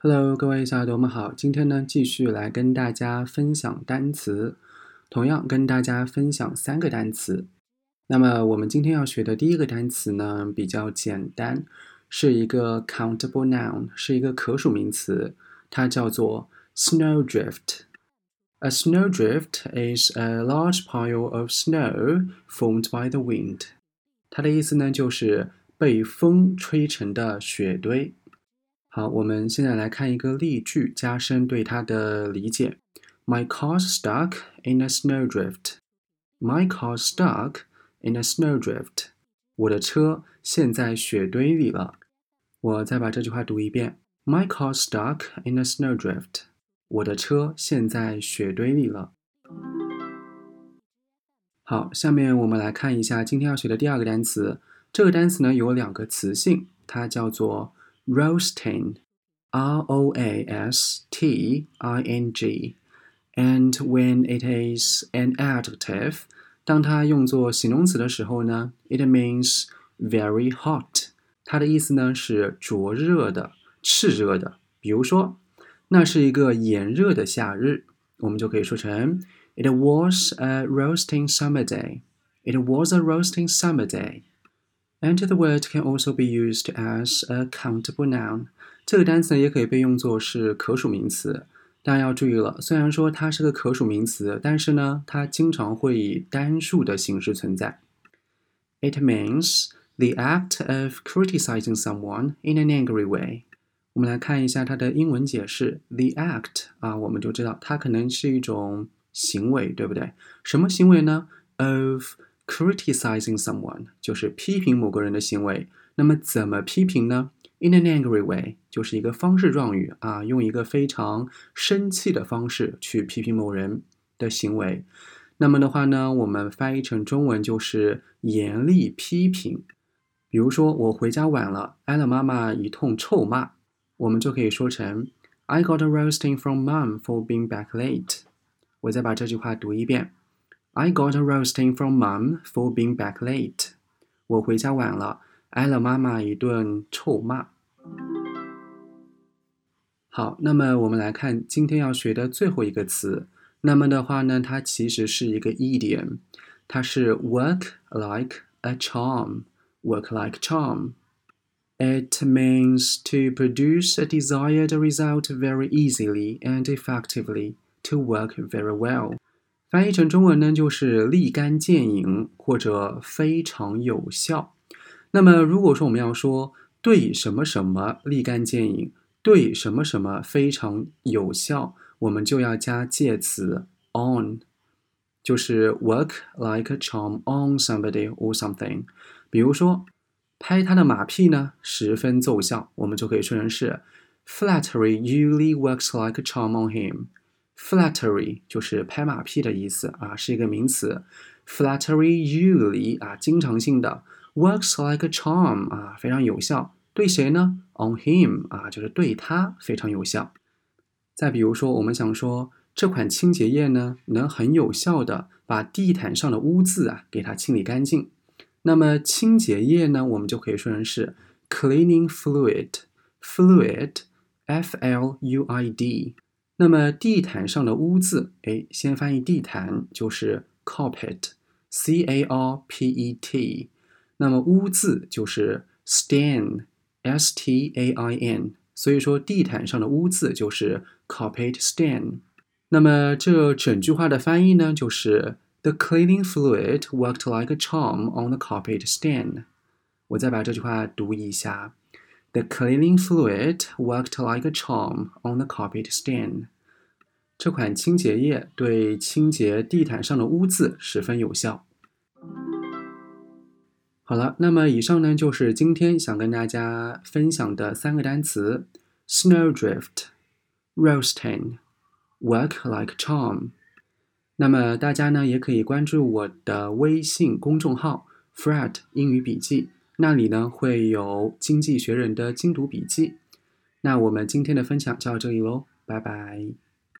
Hello，各位小耳朵们好。今天呢，继续来跟大家分享单词，同样跟大家分享三个单词。那么我们今天要学的第一个单词呢，比较简单，是一个 countable noun，是一个可数名词，它叫做 snowdrift。A snowdrift is a large pile of snow formed by the wind。它的意思呢，就是被风吹成的雪堆。好，我们现在来看一个例句，加深对它的理解。My car's stuck in a snowdrift. My car's stuck in a snowdrift. 我的车陷在雪堆里了。我再把这句话读一遍。My car's stuck in a snowdrift. 我的车陷在雪堆里了。好，下面我们来看一下今天要学的第二个单词。这个单词呢有两个词性，它叫做 roasting，r o a s t i n g。And when it is an adjective，当它用作形容词的时候呢，it means very hot。它的意思呢是灼热的、炽热的。比如说，那是一个炎热的夏日，我们就可以说成 It was a roasting summer day. It was a roasting summer day. And the word can also be used as a countable noun. 这个单词呢，也可以被用作是可数名词。大家要注意了，虽然说它是个可数名词，但是呢，它经常会以单数的形式存在。It means the act of criticizing someone in an angry way. 我们来看一下它的英文解释。The act 啊，我们就知道它可能是一种行为，对不对？什么行为呢？Of criticizing someone 就是批评某个人的行为。那么怎么批评呢？In an angry way 就是一个方式状语啊，用一个非常生气的方式去批评某人的行为。那么的话呢，我们翻译成中文就是严厉批评。比如说我回家晚了，挨了妈妈一通臭骂，我们就可以说成 I got a roasting from mom for being back late。我再把这句话读一遍。I got a roasting from mom for being back late。我回家晚了，挨了妈妈一顿臭骂。好，那么我们来看今天要学的最后一个词。那么的话呢，它其实是一个 idiom，它是 work like a charm。work like charm。It means to produce a desired result very easily and effectively, to work very well. 翻译成中文呢，就是立竿见影或者非常有效。那么，如果说我们要说对什么什么立竿见影，对什么什么非常有效，我们就要加介词 on，就是 work like a charm on somebody or something。比如说，拍他的马屁呢，十分奏效，我们就可以说成是 flattery usually works like a charm on him。Flattery 就是拍马屁的意思啊，是一个名词。Flattery usually 啊，经常性的 works like a charm 啊，非常有效。对谁呢？On him 啊，就是对他非常有效。再比如说，我们想说这款清洁液呢，能很有效的把地毯上的污渍啊给它清理干净。那么清洁液呢，我们就可以说成是 cleaning fluid，fluid，f l u i d。那么地毯上的污渍，哎，先翻译地毯就是 carpet，c a r p e t。那么污渍就是 stain，s t a i n。所以说地毯上的污渍就是 carpet stain。那么这整句话的翻译呢，就是 the cleaning fluid worked like a charm on the carpet stain。我再把这句话读一下。The cleaning fluid worked like a charm on the carpet stain。 这款清洁液对清洁地毯上的污渍十分有效。好了，那么以上呢就是今天想跟大家分享的三个单词：snowdrift、roasting、work like charm。那么大家呢也可以关注我的微信公众号 “Fred 英语笔记”。那里呢会有经济学人的精读笔记。那我们今天的分享就到这里喽，拜拜。